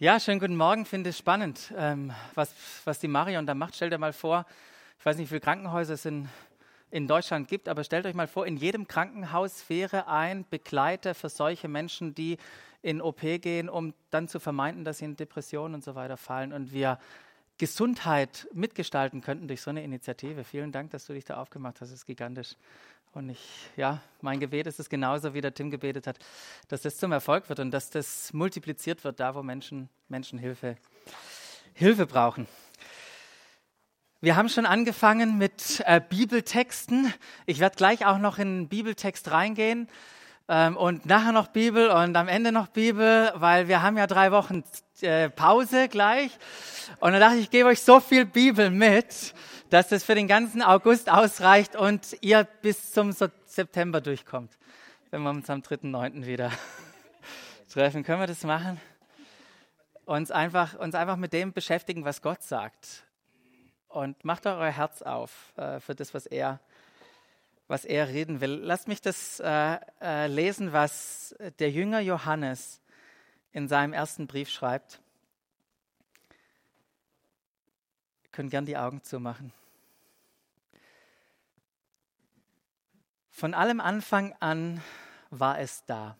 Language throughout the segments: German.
Ja, schönen guten Morgen. Finde es spannend, ähm, was, was die Marion da macht. Stellt dir mal vor, ich weiß nicht, wie viele Krankenhäuser es in, in Deutschland gibt, aber stellt euch mal vor, in jedem Krankenhaus wäre ein Begleiter für solche Menschen, die in OP gehen, um dann zu vermeiden, dass sie in Depressionen und so weiter fallen. Und wir Gesundheit mitgestalten könnten durch so eine Initiative. Vielen Dank, dass du dich da aufgemacht hast. Das ist gigantisch. Und ich, ja, mein Gebet ist es genauso, wie der Tim gebetet hat, dass das zum Erfolg wird und dass das multipliziert wird, da wo Menschen, Menschen Hilfe, Hilfe brauchen. Wir haben schon angefangen mit äh, Bibeltexten. Ich werde gleich auch noch in einen Bibeltext reingehen ähm, und nachher noch Bibel und am Ende noch Bibel, weil wir haben ja drei Wochen äh, Pause gleich. Und dann dachte ich, ich gebe euch so viel Bibel mit, dass das für den ganzen August ausreicht und ihr bis zum September durchkommt, wenn wir uns am 3.9. wieder treffen. Können wir das machen? Uns einfach, uns einfach mit dem beschäftigen, was Gott sagt. Und macht euer Herz auf äh, für das, was er, was er reden will. Lasst mich das äh, äh, lesen, was der Jünger Johannes in seinem ersten Brief schreibt. Könnt gern die Augen zumachen. Von allem Anfang an war es da.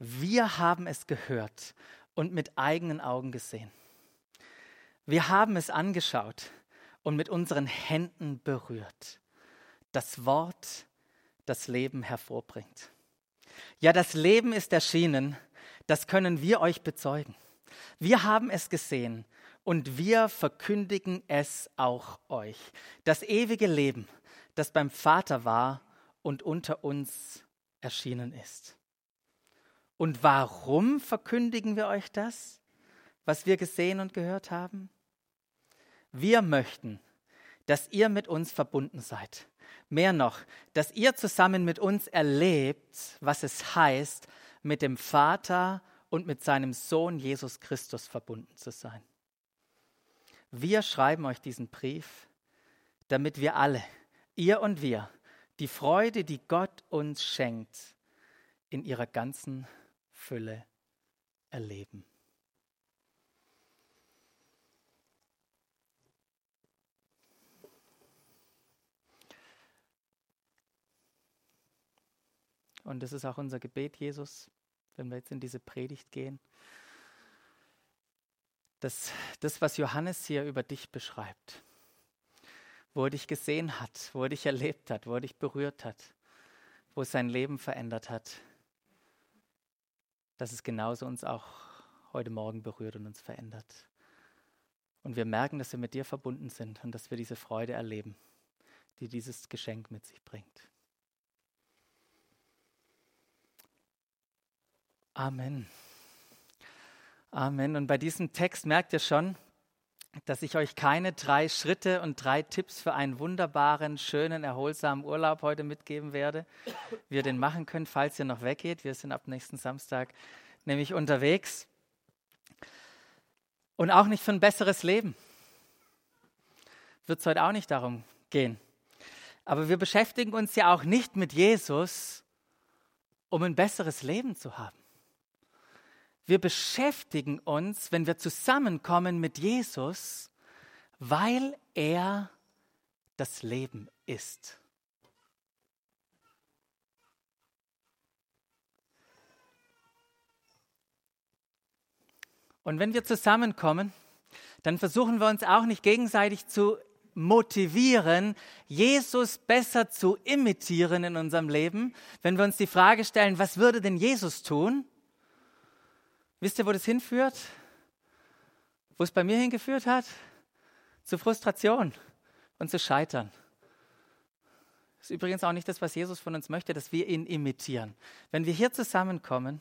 Wir haben es gehört und mit eigenen Augen gesehen. Wir haben es angeschaut und mit unseren Händen berührt. Das Wort, das Leben hervorbringt. Ja, das Leben ist erschienen, das können wir euch bezeugen. Wir haben es gesehen und wir verkündigen es auch euch. Das ewige Leben das beim Vater war und unter uns erschienen ist. Und warum verkündigen wir euch das, was wir gesehen und gehört haben? Wir möchten, dass ihr mit uns verbunden seid. Mehr noch, dass ihr zusammen mit uns erlebt, was es heißt, mit dem Vater und mit seinem Sohn Jesus Christus verbunden zu sein. Wir schreiben euch diesen Brief, damit wir alle, ihr und wir, die Freude, die Gott uns schenkt, in ihrer ganzen Fülle erleben. Und das ist auch unser Gebet, Jesus, wenn wir jetzt in diese Predigt gehen, dass das, was Johannes hier über dich beschreibt, wo er dich gesehen hat, wo er dich erlebt hat, wo er dich berührt hat, wo es sein Leben verändert hat, dass es genauso uns auch heute Morgen berührt und uns verändert. Und wir merken, dass wir mit dir verbunden sind und dass wir diese Freude erleben, die dieses Geschenk mit sich bringt. Amen. Amen. Und bei diesem Text merkt ihr schon, dass ich euch keine drei Schritte und drei Tipps für einen wunderbaren, schönen, erholsamen Urlaub heute mitgeben werde, wie ihr den machen könnt, falls ihr noch weggeht. Wir sind ab nächsten Samstag nämlich unterwegs. Und auch nicht für ein besseres Leben. Wird es heute auch nicht darum gehen. Aber wir beschäftigen uns ja auch nicht mit Jesus, um ein besseres Leben zu haben. Wir beschäftigen uns, wenn wir zusammenkommen mit Jesus, weil er das Leben ist. Und wenn wir zusammenkommen, dann versuchen wir uns auch nicht gegenseitig zu motivieren, Jesus besser zu imitieren in unserem Leben, wenn wir uns die Frage stellen, was würde denn Jesus tun? Wisst ihr, wo das hinführt? Wo es bei mir hingeführt hat? Zu Frustration und zu Scheitern. Das ist übrigens auch nicht das, was Jesus von uns möchte, dass wir ihn imitieren. Wenn wir hier zusammenkommen,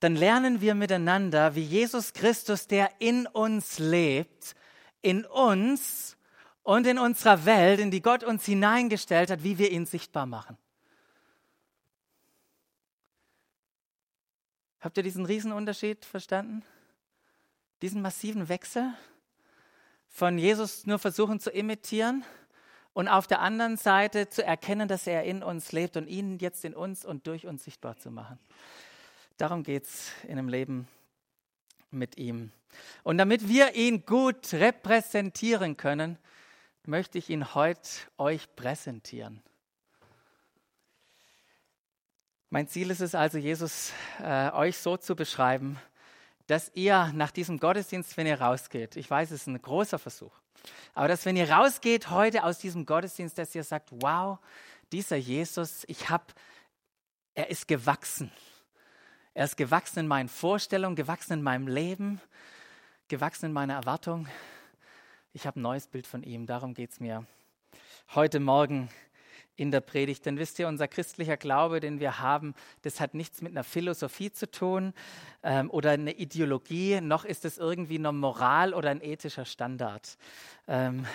dann lernen wir miteinander, wie Jesus Christus, der in uns lebt, in uns und in unserer Welt, in die Gott uns hineingestellt hat, wie wir ihn sichtbar machen. Habt ihr diesen Riesenunterschied verstanden? Diesen massiven Wechsel von Jesus nur versuchen zu imitieren und auf der anderen Seite zu erkennen, dass er in uns lebt und ihn jetzt in uns und durch uns sichtbar zu machen. Darum geht es in einem Leben mit ihm. Und damit wir ihn gut repräsentieren können, möchte ich ihn heute euch präsentieren. Mein Ziel ist es also, Jesus äh, euch so zu beschreiben, dass ihr nach diesem Gottesdienst, wenn ihr rausgeht, ich weiß, es ist ein großer Versuch, aber dass wenn ihr rausgeht heute aus diesem Gottesdienst, dass ihr sagt, wow, dieser Jesus, ich habe, er ist gewachsen. Er ist gewachsen in meinen Vorstellungen, gewachsen in meinem Leben, gewachsen in meiner Erwartung. Ich habe ein neues Bild von ihm, darum geht es mir heute Morgen in der Predigt. Denn wisst ihr, unser christlicher Glaube, den wir haben, das hat nichts mit einer Philosophie zu tun ähm, oder einer Ideologie, noch ist es irgendwie eine Moral oder ein ethischer Standard. Ähm,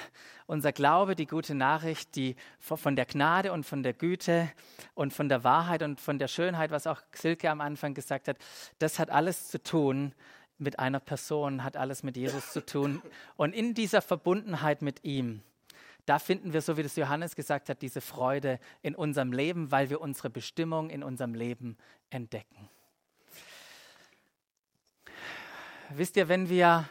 unser Glaube, die gute Nachricht, die von der Gnade und von der Güte und von der Wahrheit und von der Schönheit, was auch Silke am Anfang gesagt hat, das hat alles zu tun mit einer Person, hat alles mit Jesus zu tun. Und in dieser Verbundenheit mit ihm, da finden wir, so wie das Johannes gesagt hat, diese Freude in unserem Leben, weil wir unsere Bestimmung in unserem Leben entdecken. Wisst ihr, wenn wir,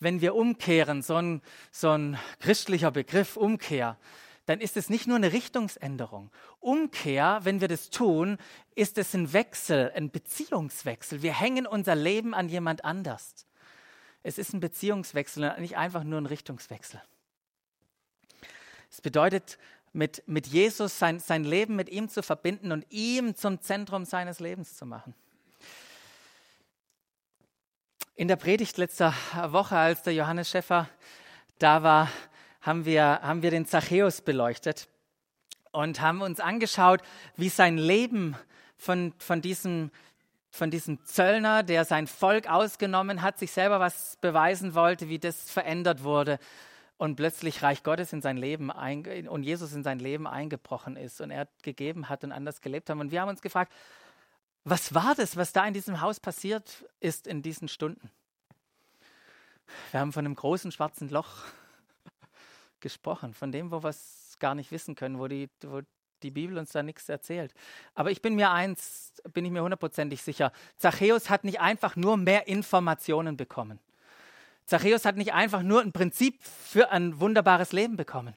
wenn wir umkehren, so ein, so ein christlicher Begriff Umkehr, dann ist es nicht nur eine Richtungsänderung. Umkehr, wenn wir das tun, ist es ein Wechsel, ein Beziehungswechsel. Wir hängen unser Leben an jemand anders. Es ist ein Beziehungswechsel und nicht einfach nur ein Richtungswechsel. Es bedeutet, mit, mit Jesus sein, sein Leben mit ihm zu verbinden und ihm zum Zentrum seines Lebens zu machen. In der Predigt letzter Woche, als der Johannes Schäffer da war, haben wir, haben wir den Zachäus beleuchtet und haben uns angeschaut, wie sein Leben von, von, diesem, von diesem Zöllner, der sein Volk ausgenommen hat, sich selber was beweisen wollte, wie das verändert wurde und plötzlich Reich Gottes in sein Leben und Jesus in sein Leben eingebrochen ist und er gegeben hat und anders gelebt haben. Und wir haben uns gefragt, was war das, was da in diesem Haus passiert ist in diesen Stunden? Wir haben von einem großen schwarzen Loch gesprochen, von dem, wo wir es gar nicht wissen können, wo die, wo die Bibel uns da nichts erzählt. Aber ich bin mir eins, bin ich mir hundertprozentig sicher, Zachäus hat nicht einfach nur mehr Informationen bekommen. Zachäus hat nicht einfach nur ein Prinzip für ein wunderbares Leben bekommen.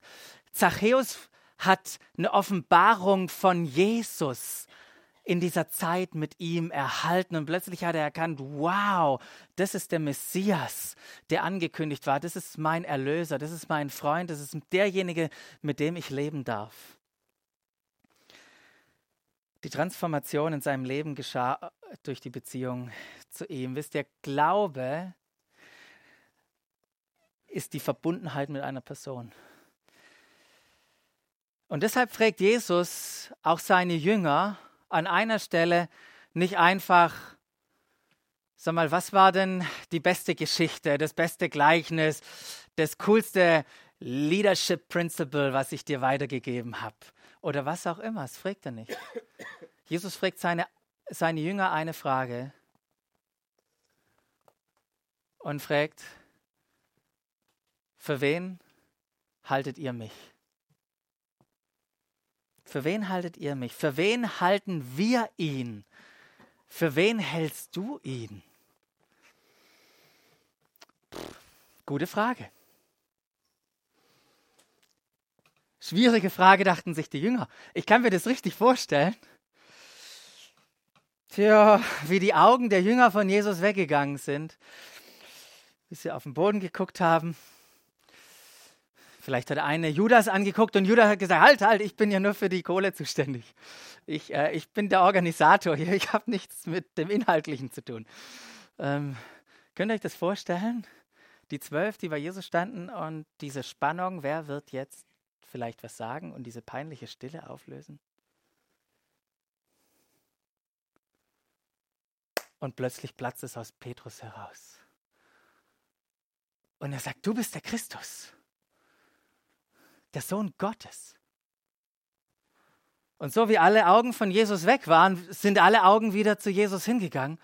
Zachäus hat eine Offenbarung von Jesus in dieser Zeit mit ihm erhalten und plötzlich hat er erkannt, wow, das ist der Messias, der angekündigt war, das ist mein Erlöser, das ist mein Freund, das ist derjenige, mit dem ich leben darf. Die Transformation in seinem Leben geschah durch die Beziehung zu ihm. Wisst ihr, Glaube ist die Verbundenheit mit einer Person. Und deshalb fragt Jesus auch seine Jünger an einer Stelle nicht einfach, sag mal, was war denn die beste Geschichte, das beste Gleichnis, das coolste Leadership Principle, was ich dir weitergegeben habe? Oder was auch immer, das fragt er nicht. Jesus fragt seine, seine Jünger eine Frage und fragt, für wen haltet ihr mich? Für wen haltet ihr mich? Für wen halten wir ihn? Für wen hältst du ihn? gute Frage. Schwierige Frage, dachten sich die Jünger. Ich kann mir das richtig vorstellen. Tja, wie die Augen der Jünger von Jesus weggegangen sind, bis sie auf den Boden geguckt haben Vielleicht hat eine Judas angeguckt und Judas hat gesagt, halt, halt, ich bin ja nur für die Kohle zuständig. Ich, äh, ich bin der Organisator hier, ich habe nichts mit dem Inhaltlichen zu tun. Ähm, könnt ihr euch das vorstellen? Die zwölf, die bei Jesus standen und diese Spannung, wer wird jetzt vielleicht was sagen und diese peinliche Stille auflösen? Und plötzlich platzt es aus Petrus heraus. Und er sagt, du bist der Christus der Sohn Gottes. Und so wie alle Augen von Jesus weg waren, sind alle Augen wieder zu Jesus hingegangen.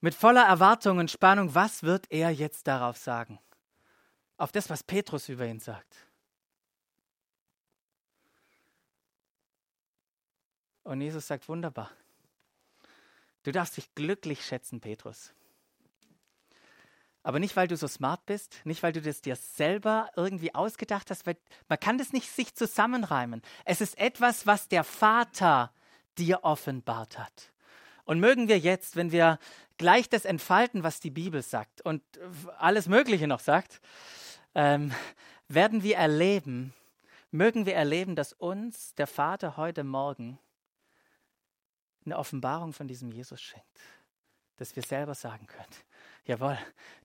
Mit voller Erwartung und Spannung, was wird er jetzt darauf sagen? Auf das, was Petrus über ihn sagt. Und Jesus sagt, wunderbar. Du darfst dich glücklich schätzen, Petrus. Aber nicht, weil du so smart bist, nicht, weil du das dir selber irgendwie ausgedacht hast. Weil man kann das nicht sich zusammenreimen. Es ist etwas, was der Vater dir offenbart hat. Und mögen wir jetzt, wenn wir gleich das entfalten, was die Bibel sagt und alles Mögliche noch sagt, ähm, werden wir erleben, mögen wir erleben, dass uns der Vater heute Morgen eine Offenbarung von diesem Jesus schenkt, dass wir selber sagen können, jawohl,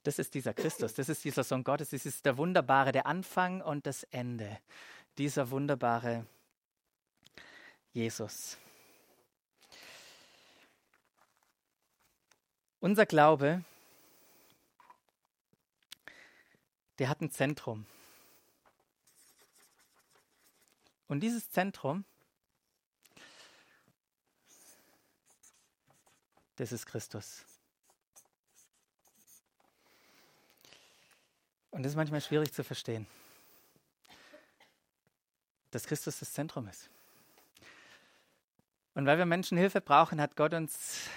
das ist dieser Christus, das ist dieser Sohn Gottes, das ist der wunderbare, der Anfang und das Ende, dieser wunderbare Jesus. Unser Glaube, der hat ein Zentrum. Und dieses Zentrum, das ist Christus. Und das ist manchmal schwierig zu verstehen, dass Christus das Zentrum ist. Und weil wir Menschen Hilfe brauchen, hat Gott uns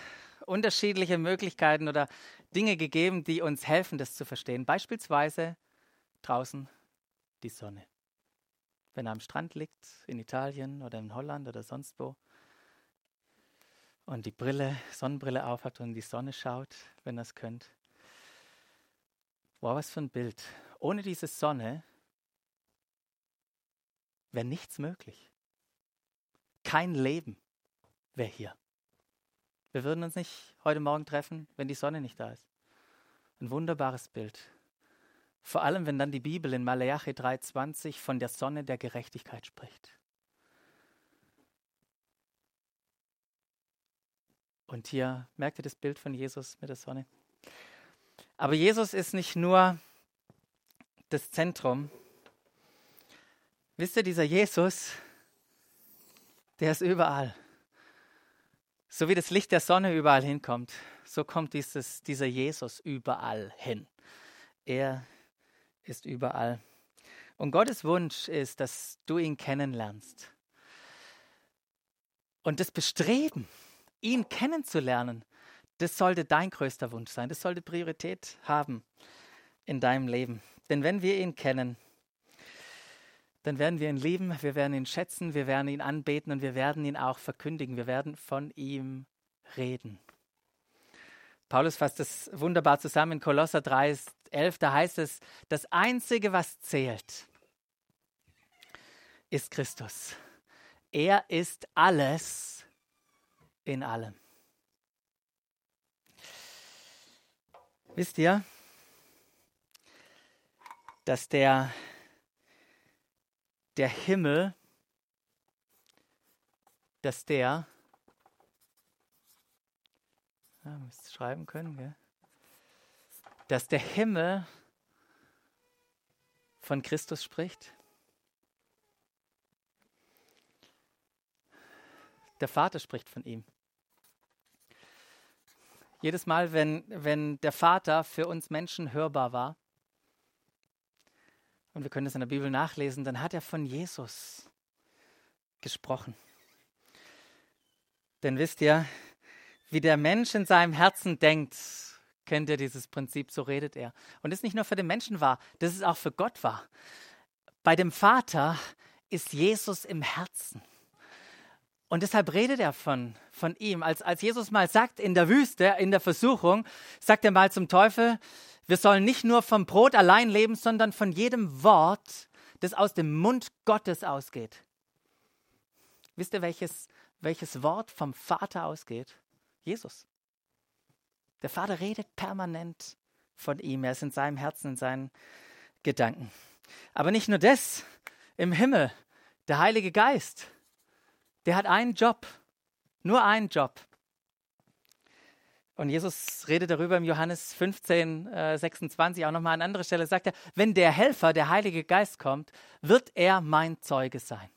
unterschiedliche Möglichkeiten oder Dinge gegeben, die uns helfen, das zu verstehen. Beispielsweise draußen die Sonne. Wenn er am Strand liegt, in Italien oder in Holland oder sonst wo, und die Brille, Sonnenbrille aufhat und in die Sonne schaut, wenn er es könnt. Wow, was für ein Bild. Ohne diese Sonne wäre nichts möglich. Kein Leben wäre hier. Wir würden uns nicht heute Morgen treffen, wenn die Sonne nicht da ist. Ein wunderbares Bild. Vor allem, wenn dann die Bibel in Maleachi 3,20 von der Sonne der Gerechtigkeit spricht. Und hier merkt ihr das Bild von Jesus mit der Sonne. Aber Jesus ist nicht nur das Zentrum. Wisst ihr, dieser Jesus, der ist überall. So wie das Licht der Sonne überall hinkommt, so kommt dieses, dieser Jesus überall hin. Er ist überall. Und Gottes Wunsch ist, dass du ihn kennenlernst. Und das Bestreben, ihn kennenzulernen, das sollte dein größter Wunsch sein. Das sollte Priorität haben in deinem Leben. Denn wenn wir ihn kennen, dann werden wir ihn lieben, wir werden ihn schätzen, wir werden ihn anbeten und wir werden ihn auch verkündigen. Wir werden von ihm reden. Paulus fasst das wunderbar zusammen in Kolosser 3, 11. Da heißt es, das Einzige, was zählt, ist Christus. Er ist alles in allem. Wisst ihr, dass der der Himmel, dass der, ja, müsst schreiben können, gell? dass der Himmel von Christus spricht. Der Vater spricht von ihm. Jedes Mal, wenn, wenn der Vater für uns Menschen hörbar war, und wir können es in der Bibel nachlesen, dann hat er von Jesus gesprochen. Denn wisst ihr, wie der Mensch in seinem Herzen denkt, kennt ihr dieses Prinzip, so redet er. Und das ist nicht nur für den Menschen wahr, das ist auch für Gott wahr. Bei dem Vater ist Jesus im Herzen. Und deshalb redet er von, von ihm. Als, als Jesus mal sagt in der Wüste, in der Versuchung, sagt er mal zum Teufel, wir sollen nicht nur vom Brot allein leben, sondern von jedem Wort, das aus dem Mund Gottes ausgeht. Wisst ihr, welches, welches Wort vom Vater ausgeht? Jesus. Der Vater redet permanent von ihm. Er ist in seinem Herzen, in seinen Gedanken. Aber nicht nur das. Im Himmel, der Heilige Geist, der hat einen Job. Nur einen Job. Und Jesus redet darüber im Johannes 15, äh, 26, auch nochmal an anderer Stelle, sagt er, wenn der Helfer, der Heilige Geist kommt, wird er mein Zeuge sein.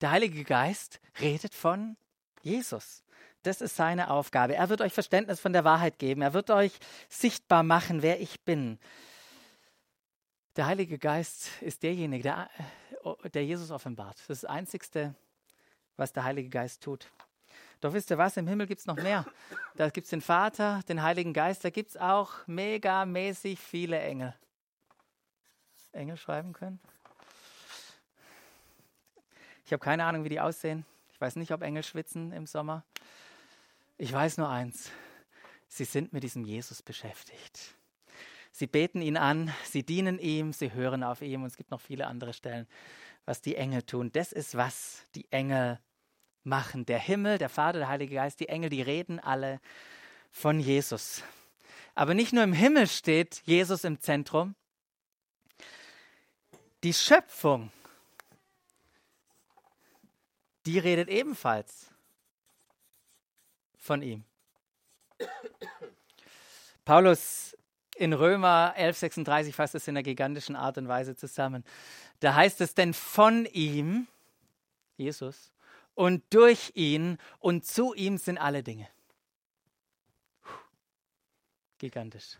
Der Heilige Geist redet von Jesus. Das ist seine Aufgabe. Er wird euch Verständnis von der Wahrheit geben. Er wird euch sichtbar machen, wer ich bin. Der Heilige Geist ist derjenige, der, äh, der Jesus offenbart. Das ist das Einzige, was der Heilige Geist tut. Doch wisst ihr was, im Himmel gibt es noch mehr. Da gibt es den Vater, den Heiligen Geist, da gibt es auch megamäßig viele Engel. Engel schreiben können? Ich habe keine Ahnung, wie die aussehen. Ich weiß nicht, ob Engel schwitzen im Sommer. Ich weiß nur eins. Sie sind mit diesem Jesus beschäftigt. Sie beten ihn an, sie dienen ihm, sie hören auf ihm und es gibt noch viele andere Stellen, was die Engel tun. Das ist, was die Engel machen. Der Himmel, der Vater, der Heilige Geist, die Engel, die reden alle von Jesus. Aber nicht nur im Himmel steht Jesus im Zentrum. Die Schöpfung, die redet ebenfalls von ihm. Paulus in Römer 11:36 fasst es in einer gigantischen Art und Weise zusammen. Da heißt es, denn von ihm, Jesus, und durch ihn und zu ihm sind alle Dinge. Gigantisch.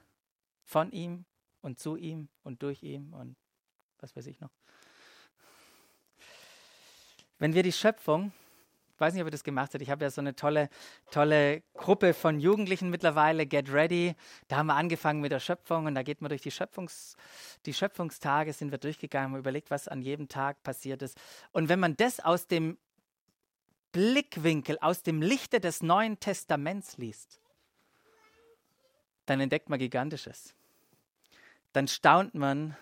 Von ihm und zu ihm und durch ihm und was weiß ich noch. Wenn wir die Schöpfung weiß nicht, ob ihr das gemacht habt. Ich habe ja so eine tolle, tolle Gruppe von Jugendlichen mittlerweile, Get Ready. Da haben wir angefangen mit der Schöpfung und da geht man durch die, Schöpfungs, die Schöpfungstage, sind wir durchgegangen, haben überlegt, was an jedem Tag passiert ist. Und wenn man das aus dem Blickwinkel, aus dem Lichte des Neuen Testaments liest, dann entdeckt man Gigantisches. Dann staunt man,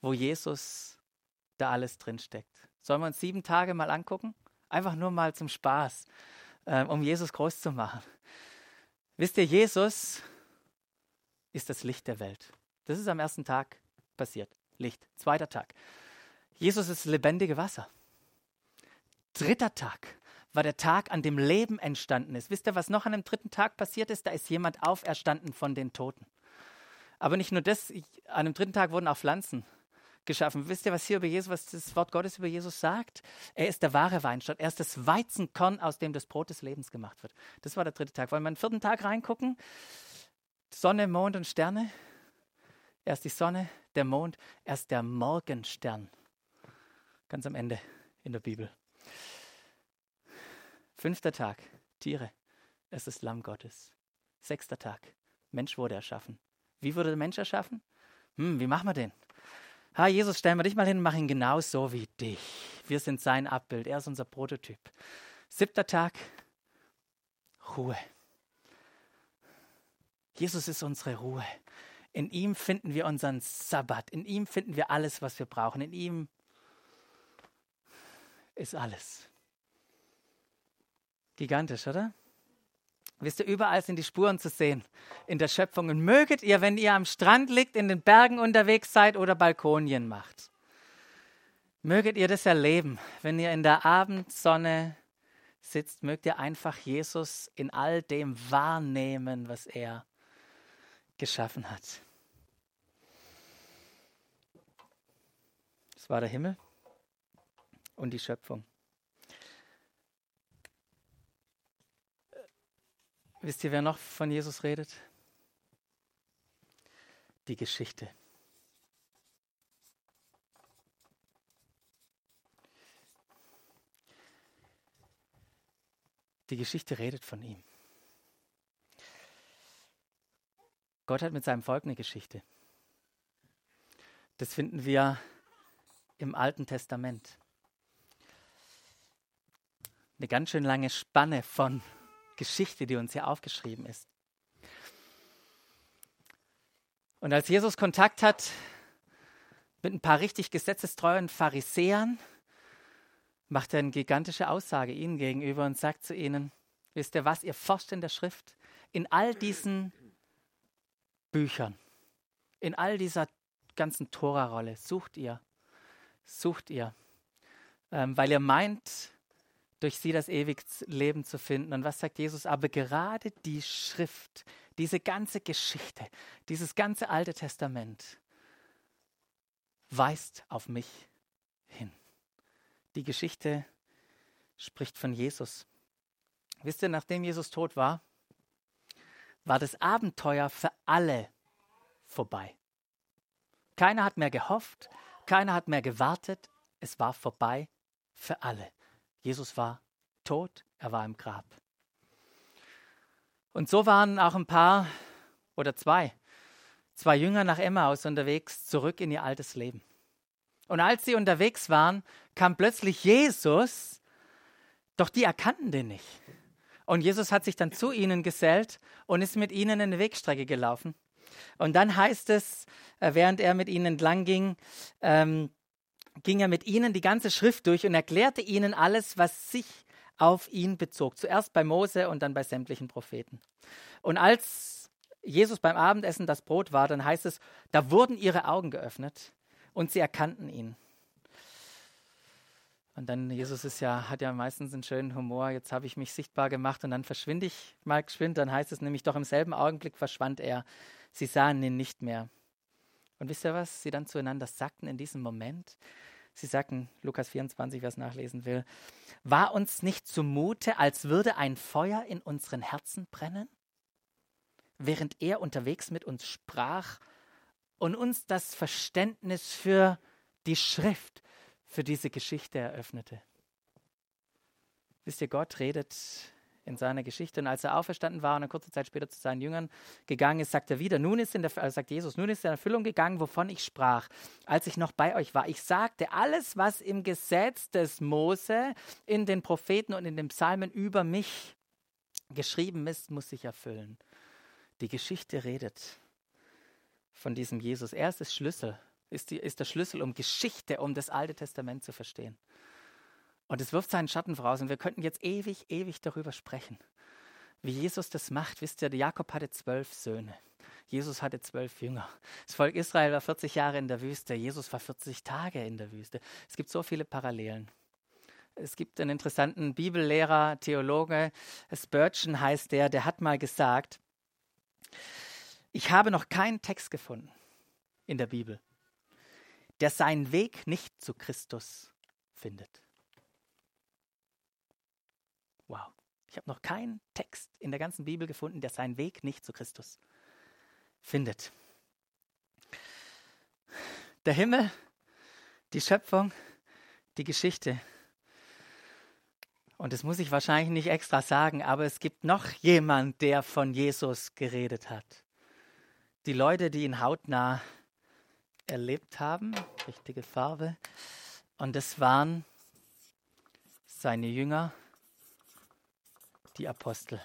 wo Jesus da alles drinsteckt. Sollen wir uns sieben Tage mal angucken? Einfach nur mal zum Spaß, äh, um Jesus groß zu machen. Wisst ihr, Jesus ist das Licht der Welt. Das ist am ersten Tag passiert. Licht. Zweiter Tag. Jesus ist lebendige Wasser. Dritter Tag war der Tag, an dem Leben entstanden ist. Wisst ihr, was noch an dem dritten Tag passiert ist? Da ist jemand auferstanden von den Toten. Aber nicht nur das, an dem dritten Tag wurden auch Pflanzen geschaffen. Wisst ihr, was hier über Jesus, was das Wort Gottes über Jesus sagt? Er ist der wahre Weinstock. Er ist das Weizenkorn, aus dem das Brot des Lebens gemacht wird. Das war der dritte Tag. Wollen wir einen vierten Tag reingucken? Sonne, Mond und Sterne. Er ist die Sonne, der Mond, er ist der Morgenstern. Ganz am Ende in der Bibel. Fünfter Tag, Tiere. Es ist Lamm Gottes. Sechster Tag, Mensch wurde erschaffen. Wie wurde der Mensch erschaffen? Hm, wie machen wir den? Ha, Jesus, stellen wir dich mal hin machen ihn genauso wie dich. Wir sind sein Abbild, er ist unser Prototyp. Siebter Tag, Ruhe. Jesus ist unsere Ruhe. In ihm finden wir unseren Sabbat. In ihm finden wir alles, was wir brauchen. In ihm ist alles. Gigantisch, oder? Wisst ihr, überall sind die Spuren zu sehen in der Schöpfung. Und möget ihr, wenn ihr am Strand liegt, in den Bergen unterwegs seid oder Balkonien macht, möget ihr das erleben, wenn ihr in der Abendsonne sitzt, mögt ihr einfach Jesus in all dem wahrnehmen, was er geschaffen hat. Das war der Himmel und die Schöpfung. Wisst ihr, wer noch von Jesus redet? Die Geschichte. Die Geschichte redet von ihm. Gott hat mit seinem Volk eine Geschichte. Das finden wir im Alten Testament. Eine ganz schön lange Spanne von Geschichte, die uns hier aufgeschrieben ist. Und als Jesus Kontakt hat mit ein paar richtig gesetzestreuen Pharisäern, macht er eine gigantische Aussage ihnen gegenüber und sagt zu ihnen, wisst ihr was, ihr forscht in der Schrift, in all diesen Büchern, in all dieser ganzen Tora-Rolle, sucht ihr, sucht ihr, ähm, weil ihr meint, durch sie das ewige Leben zu finden. Und was sagt Jesus? Aber gerade die Schrift, diese ganze Geschichte, dieses ganze Alte Testament weist auf mich hin. Die Geschichte spricht von Jesus. Wisst ihr, nachdem Jesus tot war, war das Abenteuer für alle vorbei. Keiner hat mehr gehofft, keiner hat mehr gewartet, es war vorbei für alle. Jesus war tot, er war im Grab. Und so waren auch ein paar oder zwei, zwei Jünger nach Emmaus unterwegs zurück in ihr altes Leben. Und als sie unterwegs waren, kam plötzlich Jesus, doch die erkannten den nicht. Und Jesus hat sich dann zu ihnen gesellt und ist mit ihnen eine Wegstrecke gelaufen. Und dann heißt es, äh, während er mit ihnen entlang ging, ähm, ging er mit ihnen die ganze Schrift durch und erklärte ihnen alles, was sich auf ihn bezog. Zuerst bei Mose und dann bei sämtlichen Propheten. Und als Jesus beim Abendessen das Brot war, dann heißt es, da wurden ihre Augen geöffnet und sie erkannten ihn. Und dann, Jesus ist ja, hat ja meistens einen schönen Humor. Jetzt habe ich mich sichtbar gemacht und dann verschwinde ich mal geschwind. Dann heißt es nämlich, doch im selben Augenblick verschwand er. Sie sahen ihn nicht mehr. Und wisst ihr, was sie dann zueinander sagten in diesem Moment? Sie sagten, Lukas 24, wer es nachlesen will, war uns nicht zumute, als würde ein Feuer in unseren Herzen brennen? Während er unterwegs mit uns sprach und uns das Verständnis für die Schrift, für diese Geschichte eröffnete. Wisst ihr, Gott redet in seiner Geschichte. Und als er auferstanden war und eine kurze Zeit später zu seinen Jüngern gegangen ist, sagt er wieder, nun ist in der, also sagt Jesus, nun ist in Erfüllung gegangen, wovon ich sprach, als ich noch bei euch war. Ich sagte, alles, was im Gesetz des Mose, in den Propheten und in den Psalmen über mich geschrieben ist, muss sich erfüllen. Die Geschichte redet von diesem Jesus. Er ist Schlüssel ist, die, ist der Schlüssel, um Geschichte, um das Alte Testament zu verstehen. Und es wirft seinen Schatten voraus. Und wir könnten jetzt ewig, ewig darüber sprechen, wie Jesus das macht. Wisst ihr, Jakob hatte zwölf Söhne. Jesus hatte zwölf Jünger. Das Volk Israel war 40 Jahre in der Wüste. Jesus war 40 Tage in der Wüste. Es gibt so viele Parallelen. Es gibt einen interessanten Bibellehrer, Theologe, Spurgeon heißt der, der hat mal gesagt, ich habe noch keinen Text gefunden in der Bibel, der seinen Weg nicht zu Christus findet. Wow. Ich habe noch keinen Text in der ganzen Bibel gefunden, der seinen Weg nicht zu Christus findet. Der Himmel, die Schöpfung, die Geschichte. Und das muss ich wahrscheinlich nicht extra sagen, aber es gibt noch jemand, der von Jesus geredet hat. Die Leute, die ihn hautnah erlebt haben, richtige Farbe. Und es waren seine Jünger, die Apostel.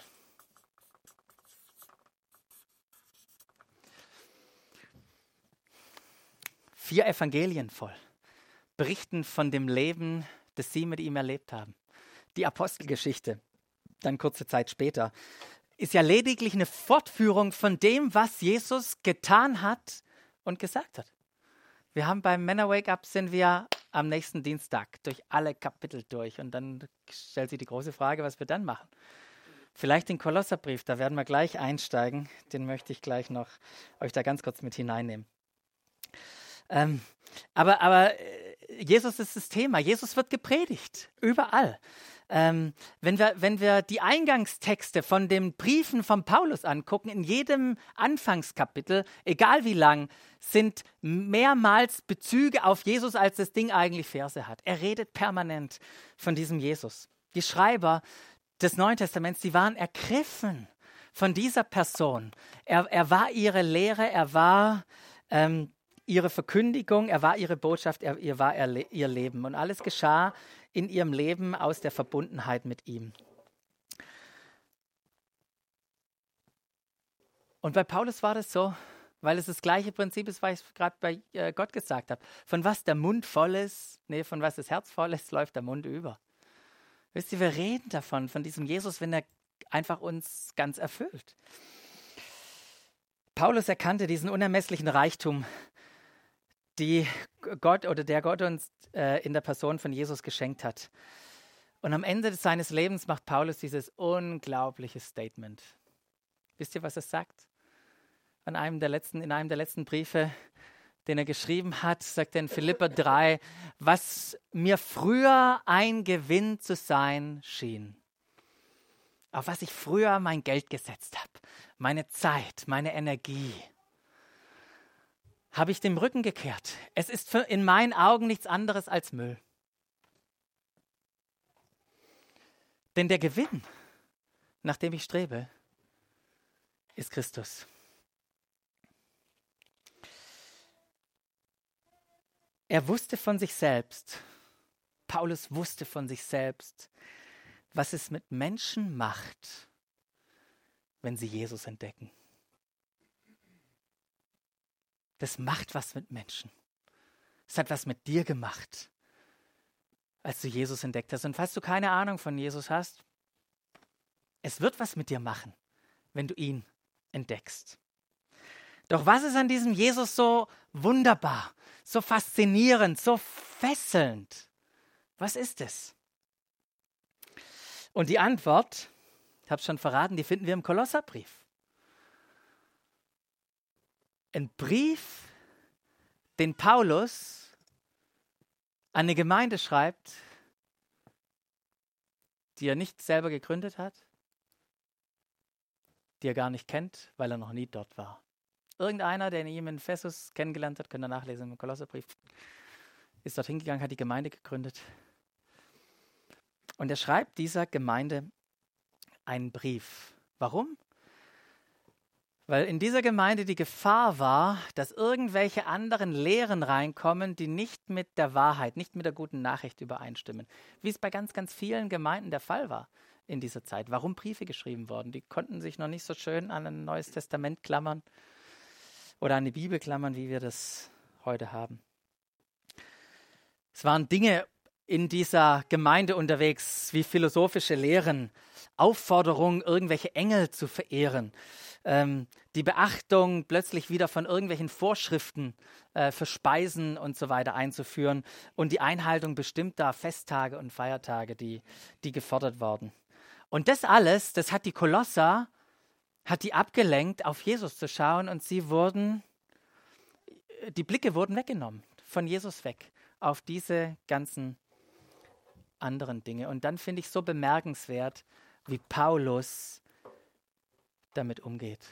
Vier Evangelien voll berichten von dem Leben, das sie mit ihm erlebt haben. Die Apostelgeschichte, dann kurze Zeit später, ist ja lediglich eine Fortführung von dem, was Jesus getan hat und gesagt hat. Wir haben beim Männer Wake Up sind wir am nächsten Dienstag durch alle Kapitel durch und dann stellt sich die große Frage, was wir dann machen. Vielleicht den Kolosserbrief, da werden wir gleich einsteigen. Den möchte ich gleich noch euch da ganz kurz mit hineinnehmen. Ähm, aber, aber äh, Jesus ist das Thema. Jesus wird gepredigt. Überall. Ähm, wenn, wir, wenn wir die Eingangstexte von den Briefen von Paulus angucken, in jedem Anfangskapitel, egal wie lang, sind mehrmals Bezüge auf Jesus, als das Ding eigentlich Verse hat. Er redet permanent von diesem Jesus. Die Schreiber des Neuen Testaments, die waren ergriffen von dieser Person. Er, er war ihre Lehre, er war ähm, ihre Verkündigung, er war ihre Botschaft, er, er war er, ihr Leben. Und alles geschah in ihrem Leben aus der Verbundenheit mit ihm. Und bei Paulus war das so, weil es das gleiche Prinzip ist, was ich gerade bei äh, Gott gesagt habe. Von was der Mund voll ist, nee, von was das Herz voll ist, läuft der Mund über. Wisst ihr, wir reden davon, von diesem Jesus, wenn er einfach uns ganz erfüllt. Paulus erkannte diesen unermesslichen Reichtum die Gott oder der Gott uns äh, in der Person von Jesus geschenkt hat. Und am Ende seines Lebens macht Paulus dieses unglaubliche Statement. Wisst ihr, was er sagt? An einem der letzten, in einem der letzten Briefe, den er geschrieben hat, sagt er in Philippa 3, was mir früher ein Gewinn zu sein schien, auf was ich früher mein Geld gesetzt habe, meine Zeit, meine Energie, habe ich dem Rücken gekehrt. Es ist in meinen Augen nichts anderes als Müll. Denn der Gewinn, nach dem ich strebe, ist Christus. Er wusste von sich selbst, Paulus wusste von sich selbst, was es mit Menschen macht, wenn sie Jesus entdecken. Das macht was mit Menschen. Es hat was mit dir gemacht, als du Jesus entdeckt hast. Und falls du keine Ahnung von Jesus hast, es wird was mit dir machen, wenn du ihn entdeckst. Doch was ist an diesem Jesus so wunderbar, so faszinierend, so fesselnd? Was ist es? Und die Antwort, ich habe es schon verraten, die finden wir im Kolosserbrief. Ein Brief, den Paulus an eine Gemeinde schreibt, die er nicht selber gegründet hat, die er gar nicht kennt, weil er noch nie dort war. Irgendeiner, der ihn in Fessus kennengelernt hat, könnt ihr nachlesen im Kolosserbrief, ist dorthin gegangen, hat die Gemeinde gegründet. Und er schreibt dieser Gemeinde einen Brief. Warum? Weil in dieser Gemeinde die Gefahr war, dass irgendwelche anderen Lehren reinkommen, die nicht mit der Wahrheit, nicht mit der guten Nachricht übereinstimmen. Wie es bei ganz, ganz vielen Gemeinden der Fall war in dieser Zeit. Warum Briefe geschrieben wurden? Die konnten sich noch nicht so schön an ein neues Testament klammern oder an die Bibel klammern, wie wir das heute haben. Es waren Dinge in dieser Gemeinde unterwegs, wie philosophische Lehren, Aufforderung, irgendwelche Engel zu verehren, ähm, die Beachtung plötzlich wieder von irgendwelchen Vorschriften äh, für Speisen und so weiter einzuführen und die Einhaltung bestimmter Festtage und Feiertage, die, die gefordert worden. Und das alles, das hat die Kolosser, hat die abgelenkt, auf Jesus zu schauen und sie wurden, die Blicke wurden weggenommen, von Jesus weg, auf diese ganzen anderen Dinge. Und dann finde ich so bemerkenswert, wie Paulus damit umgeht.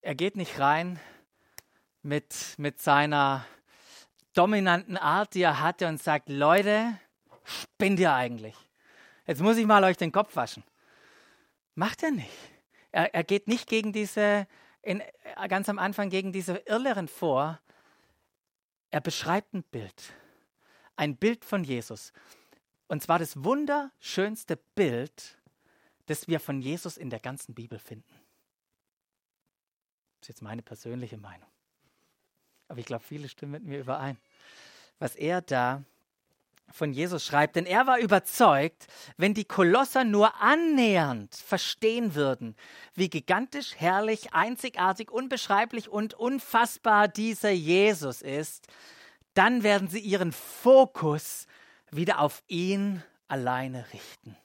Er geht nicht rein mit, mit seiner dominanten Art, die er hatte, und sagt, Leute, spinnt ihr eigentlich? Jetzt muss ich mal euch den Kopf waschen. Macht er nicht. Er, er geht nicht gegen diese, in, ganz am Anfang gegen diese Irrlehren vor. Er beschreibt ein Bild. Ein Bild von Jesus. Und zwar das wunderschönste Bild, das wir von Jesus in der ganzen Bibel finden. Das ist jetzt meine persönliche Meinung. Aber ich glaube, viele stimmen mit mir überein. Was er da von Jesus schreibt, denn er war überzeugt, wenn die Kolosser nur annähernd verstehen würden, wie gigantisch, herrlich, einzigartig, unbeschreiblich und unfassbar dieser Jesus ist, dann werden sie ihren Fokus wieder auf ihn alleine richten.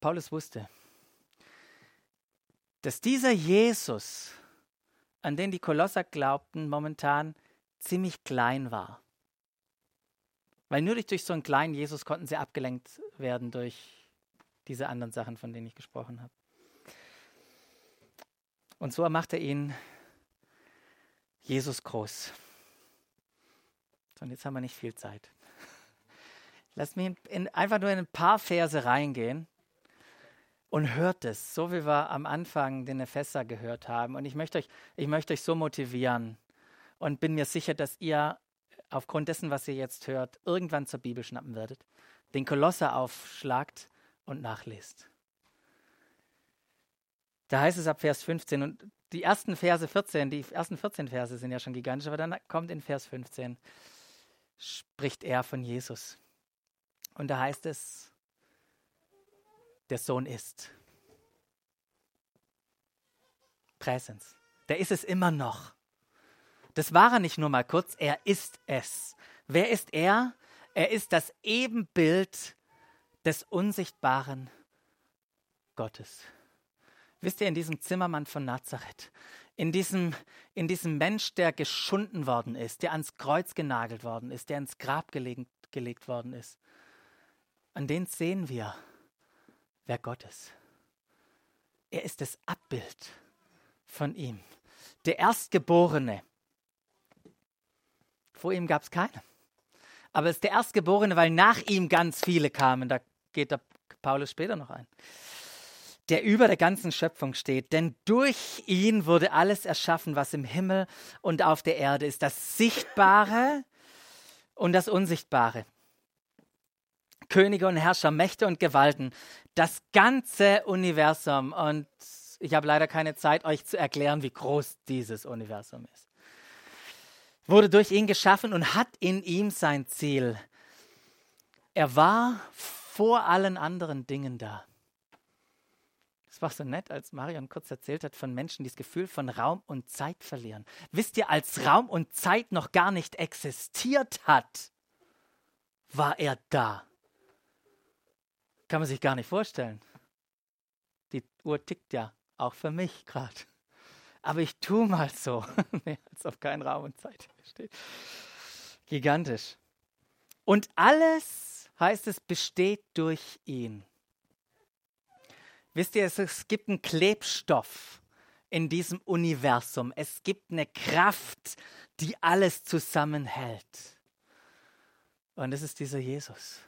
Paulus wusste, dass dieser Jesus, an den die Kolosser glaubten, momentan ziemlich klein war. Weil nur durch so einen kleinen Jesus konnten sie abgelenkt werden durch diese anderen Sachen, von denen ich gesprochen habe. Und so macht er ihn Jesus groß. Und jetzt haben wir nicht viel Zeit. Lass mich in, einfach nur in ein paar Verse reingehen und hört es, so wie wir am Anfang den Epheser gehört haben. Und ich möchte euch, ich möchte euch so motivieren, und bin mir sicher, dass ihr aufgrund dessen, was ihr jetzt hört, irgendwann zur Bibel schnappen werdet, den Kolosser aufschlagt und nachlest. Da heißt es ab Vers 15 und die ersten Verse 14, die ersten 14 Verse sind ja schon gigantisch, aber dann kommt in Vers 15, spricht er von Jesus. Und da heißt es, der Sohn ist. Präsens. Der ist es immer noch. Das war er nicht nur mal kurz, er ist es. Wer ist er? Er ist das Ebenbild des unsichtbaren Gottes. Wisst ihr, in diesem Zimmermann von Nazareth, in diesem, in diesem Mensch, der geschunden worden ist, der ans Kreuz genagelt worden ist, der ins Grab gelegt, gelegt worden ist, an den sehen wir, wer Gott ist. Er ist das Abbild von ihm, der Erstgeborene, vor ihm gab es keinen. Aber es ist der Erstgeborene, weil nach ihm ganz viele kamen. Da geht der Paulus später noch ein. Der über der ganzen Schöpfung steht. Denn durch ihn wurde alles erschaffen, was im Himmel und auf der Erde ist. Das Sichtbare und das Unsichtbare. Könige und Herrscher, Mächte und Gewalten. Das ganze Universum. Und ich habe leider keine Zeit, euch zu erklären, wie groß dieses Universum ist wurde durch ihn geschaffen und hat in ihm sein Ziel. Er war vor allen anderen Dingen da. Es war so nett, als Marion kurz erzählt hat von Menschen, die das Gefühl von Raum und Zeit verlieren. Wisst ihr, als Raum und Zeit noch gar nicht existiert hat, war er da. Kann man sich gar nicht vorstellen. Die Uhr tickt ja auch für mich gerade aber ich tue mal so, als ob kein Raum und Zeit steht. Gigantisch. Und alles, heißt es, besteht durch ihn. Wisst ihr, es, es gibt einen Klebstoff in diesem Universum. Es gibt eine Kraft, die alles zusammenhält. Und es ist dieser Jesus.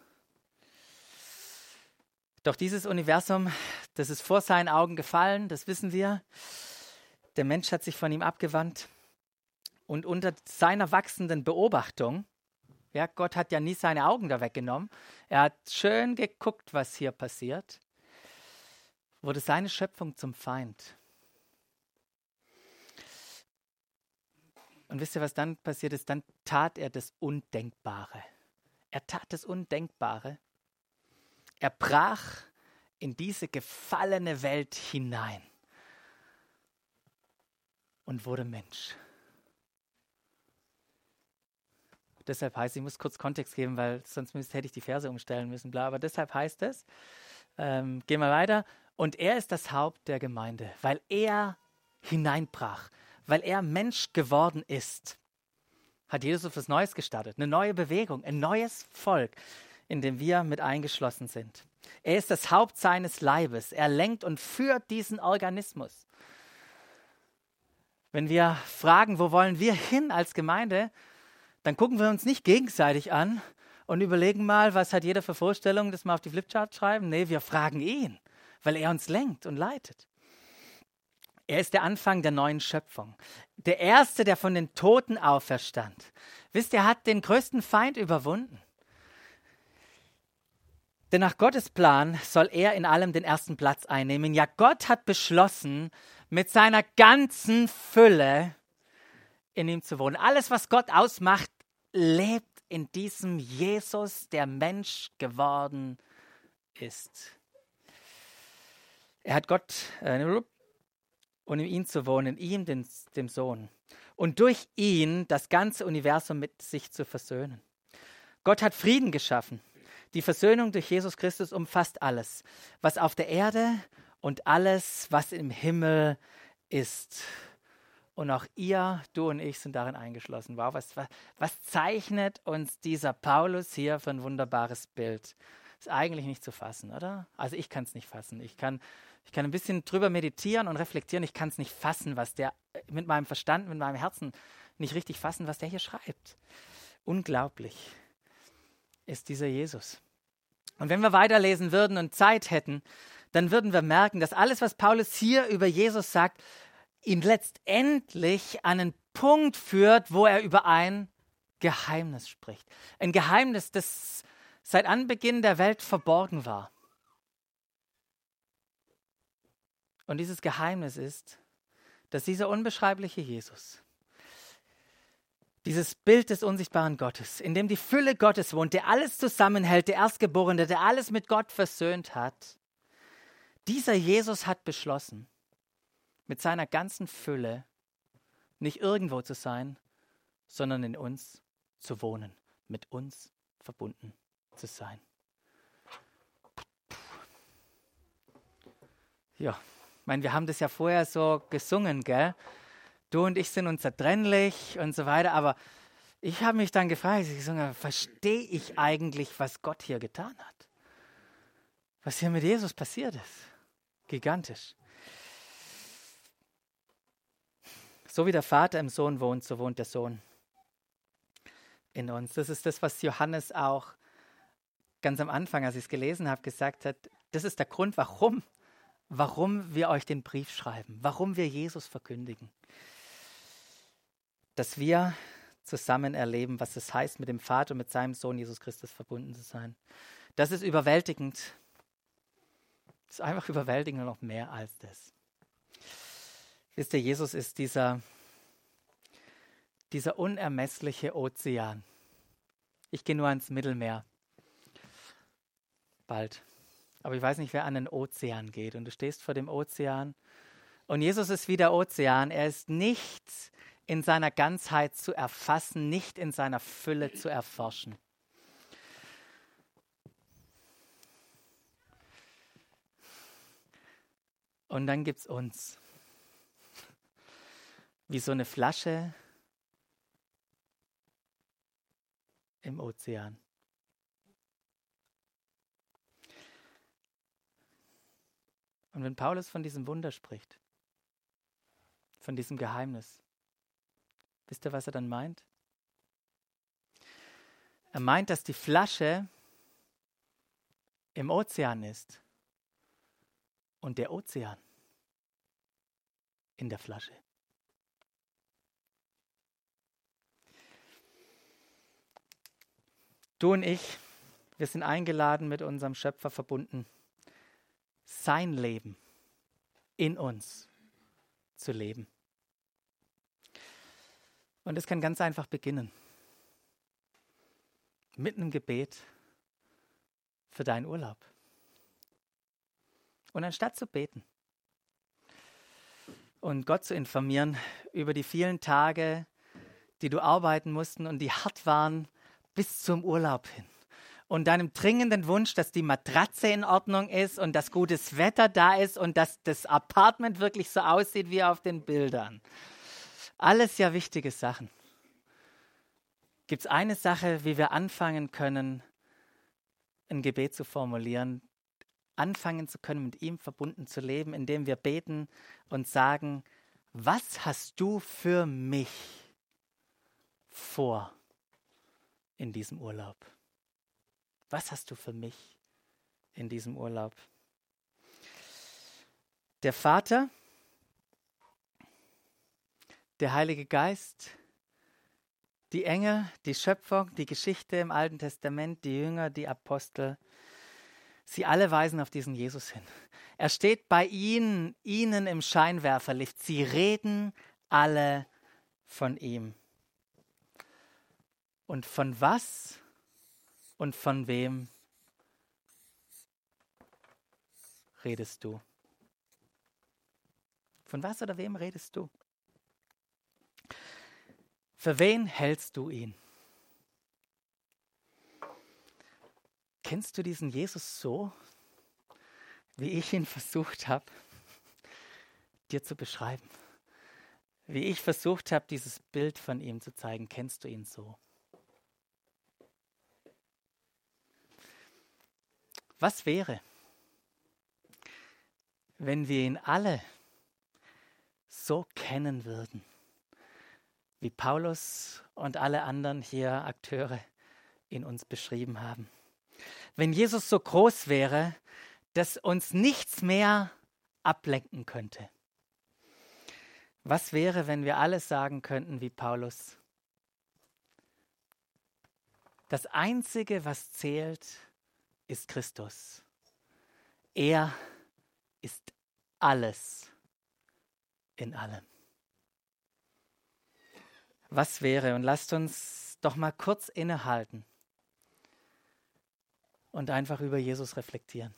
Doch dieses Universum, das ist vor seinen Augen gefallen, das wissen wir. Der Mensch hat sich von ihm abgewandt und unter seiner wachsenden Beobachtung, ja, Gott hat ja nie seine Augen da weggenommen, er hat schön geguckt, was hier passiert, wurde seine Schöpfung zum Feind. Und wisst ihr, was dann passiert ist? Dann tat er das Undenkbare. Er tat das Undenkbare. Er brach in diese gefallene Welt hinein und wurde Mensch. Deshalb heißt, ich muss kurz Kontext geben, weil sonst müsste, hätte ich die Verse umstellen müssen, bla. Aber deshalb heißt es, ähm, gehen wir weiter, und er ist das Haupt der Gemeinde, weil er hineinbrach, weil er Mensch geworden ist, hat Jesus etwas Neues gestartet, eine neue Bewegung, ein neues Volk, in dem wir mit eingeschlossen sind. Er ist das Haupt seines Leibes, er lenkt und führt diesen Organismus. Wenn wir fragen, wo wollen wir hin als Gemeinde, dann gucken wir uns nicht gegenseitig an und überlegen mal, was hat jeder für Vorstellungen, das mal auf die Flipchart schreiben. Nee, wir fragen ihn, weil er uns lenkt und leitet. Er ist der Anfang der neuen Schöpfung. Der Erste, der von den Toten auferstand. Wisst ihr, er hat den größten Feind überwunden. Denn nach Gottes Plan soll er in allem den ersten Platz einnehmen. Ja, Gott hat beschlossen, mit seiner ganzen Fülle in ihm zu wohnen. Alles, was Gott ausmacht, lebt in diesem Jesus, der Mensch geworden ist. Er hat Gott äh, und in ihm zu wohnen, in ihm, den, dem Sohn. Und durch ihn das ganze Universum mit sich zu versöhnen. Gott hat Frieden geschaffen. Die Versöhnung durch Jesus Christus umfasst alles, was auf der Erde und alles, was im Himmel ist. Und auch ihr, du und ich sind darin eingeschlossen. Wow, was, was, was zeichnet uns dieser Paulus hier für ein wunderbares Bild? Ist eigentlich nicht zu fassen, oder? Also ich kann es nicht fassen. Ich kann, ich kann ein bisschen drüber meditieren und reflektieren. Ich kann es nicht fassen, was der mit meinem Verstand, mit meinem Herzen nicht richtig fassen, was der hier schreibt. Unglaublich ist dieser Jesus. Und wenn wir weiterlesen würden und Zeit hätten, dann würden wir merken, dass alles, was Paulus hier über Jesus sagt, ihn letztendlich an einen Punkt führt, wo er über ein Geheimnis spricht. Ein Geheimnis, das seit Anbeginn der Welt verborgen war. Und dieses Geheimnis ist, dass dieser unbeschreibliche Jesus, dieses Bild des unsichtbaren Gottes, in dem die Fülle Gottes wohnt, der alles zusammenhält, der Erstgeborene, der alles mit Gott versöhnt hat, dieser Jesus hat beschlossen, mit seiner ganzen Fülle nicht irgendwo zu sein, sondern in uns zu wohnen, mit uns verbunden zu sein. Ja, ich meine, wir haben das ja vorher so gesungen, gell? Du und ich sind unzertrennlich und so weiter, aber ich habe mich dann gefragt, verstehe ich eigentlich, was Gott hier getan hat? Was hier mit Jesus passiert ist? Gigantisch. So wie der Vater im Sohn wohnt, so wohnt der Sohn. in uns. Das ist das, was Johannes auch ganz am Anfang, als ich es gelesen habe, gesagt hat. Das ist der Grund, warum, warum wir euch den Brief schreiben, warum wir Jesus verkündigen. Dass wir zusammen erleben, was es heißt, mit dem Vater und mit seinem Sohn Jesus Christus verbunden zu sein. Das ist überwältigend. Ist einfach überwältigend und noch mehr als das. Wisst ihr, Jesus ist dieser, dieser unermessliche Ozean. Ich gehe nur ans Mittelmeer. Bald. Aber ich weiß nicht, wer an den Ozean geht. Und du stehst vor dem Ozean. Und Jesus ist wie der Ozean. Er ist nicht in seiner Ganzheit zu erfassen, nicht in seiner Fülle zu erforschen. Und dann gibt es uns. Wie so eine Flasche im Ozean. Und wenn Paulus von diesem Wunder spricht, von diesem Geheimnis, wisst ihr, was er dann meint? Er meint, dass die Flasche im Ozean ist und der Ozean in der Flasche. Du und ich, wir sind eingeladen, mit unserem Schöpfer verbunden, sein Leben in uns zu leben. Und es kann ganz einfach beginnen. Mit einem Gebet für deinen Urlaub. Und anstatt zu beten und Gott zu informieren über die vielen Tage, die du arbeiten mussten und die hart waren bis zum Urlaub hin. Und deinem dringenden Wunsch, dass die Matratze in Ordnung ist und dass gutes Wetter da ist und dass das Apartment wirklich so aussieht wie auf den Bildern. Alles ja wichtige Sachen. Gibt es eine Sache, wie wir anfangen können, ein Gebet zu formulieren, anfangen zu können, mit ihm verbunden zu leben, indem wir beten und sagen, was hast du für mich vor in diesem Urlaub? Was hast du für mich in diesem Urlaub? Der Vater, der Heilige Geist, die Engel, die Schöpfung, die Geschichte im Alten Testament, die Jünger, die Apostel, Sie alle weisen auf diesen Jesus hin. Er steht bei ihnen, ihnen im Scheinwerferlicht. Sie reden alle von ihm. Und von was und von wem redest du? Von was oder wem redest du? Für wen hältst du ihn? Kennst du diesen Jesus so, wie ich ihn versucht habe, dir zu beschreiben? Wie ich versucht habe, dieses Bild von ihm zu zeigen, kennst du ihn so? Was wäre, wenn wir ihn alle so kennen würden, wie Paulus und alle anderen hier Akteure in uns beschrieben haben? Wenn Jesus so groß wäre, dass uns nichts mehr ablenken könnte? Was wäre, wenn wir alles sagen könnten wie Paulus? Das Einzige, was zählt, ist Christus. Er ist alles in allem. Was wäre, und lasst uns doch mal kurz innehalten und einfach über Jesus reflektieren.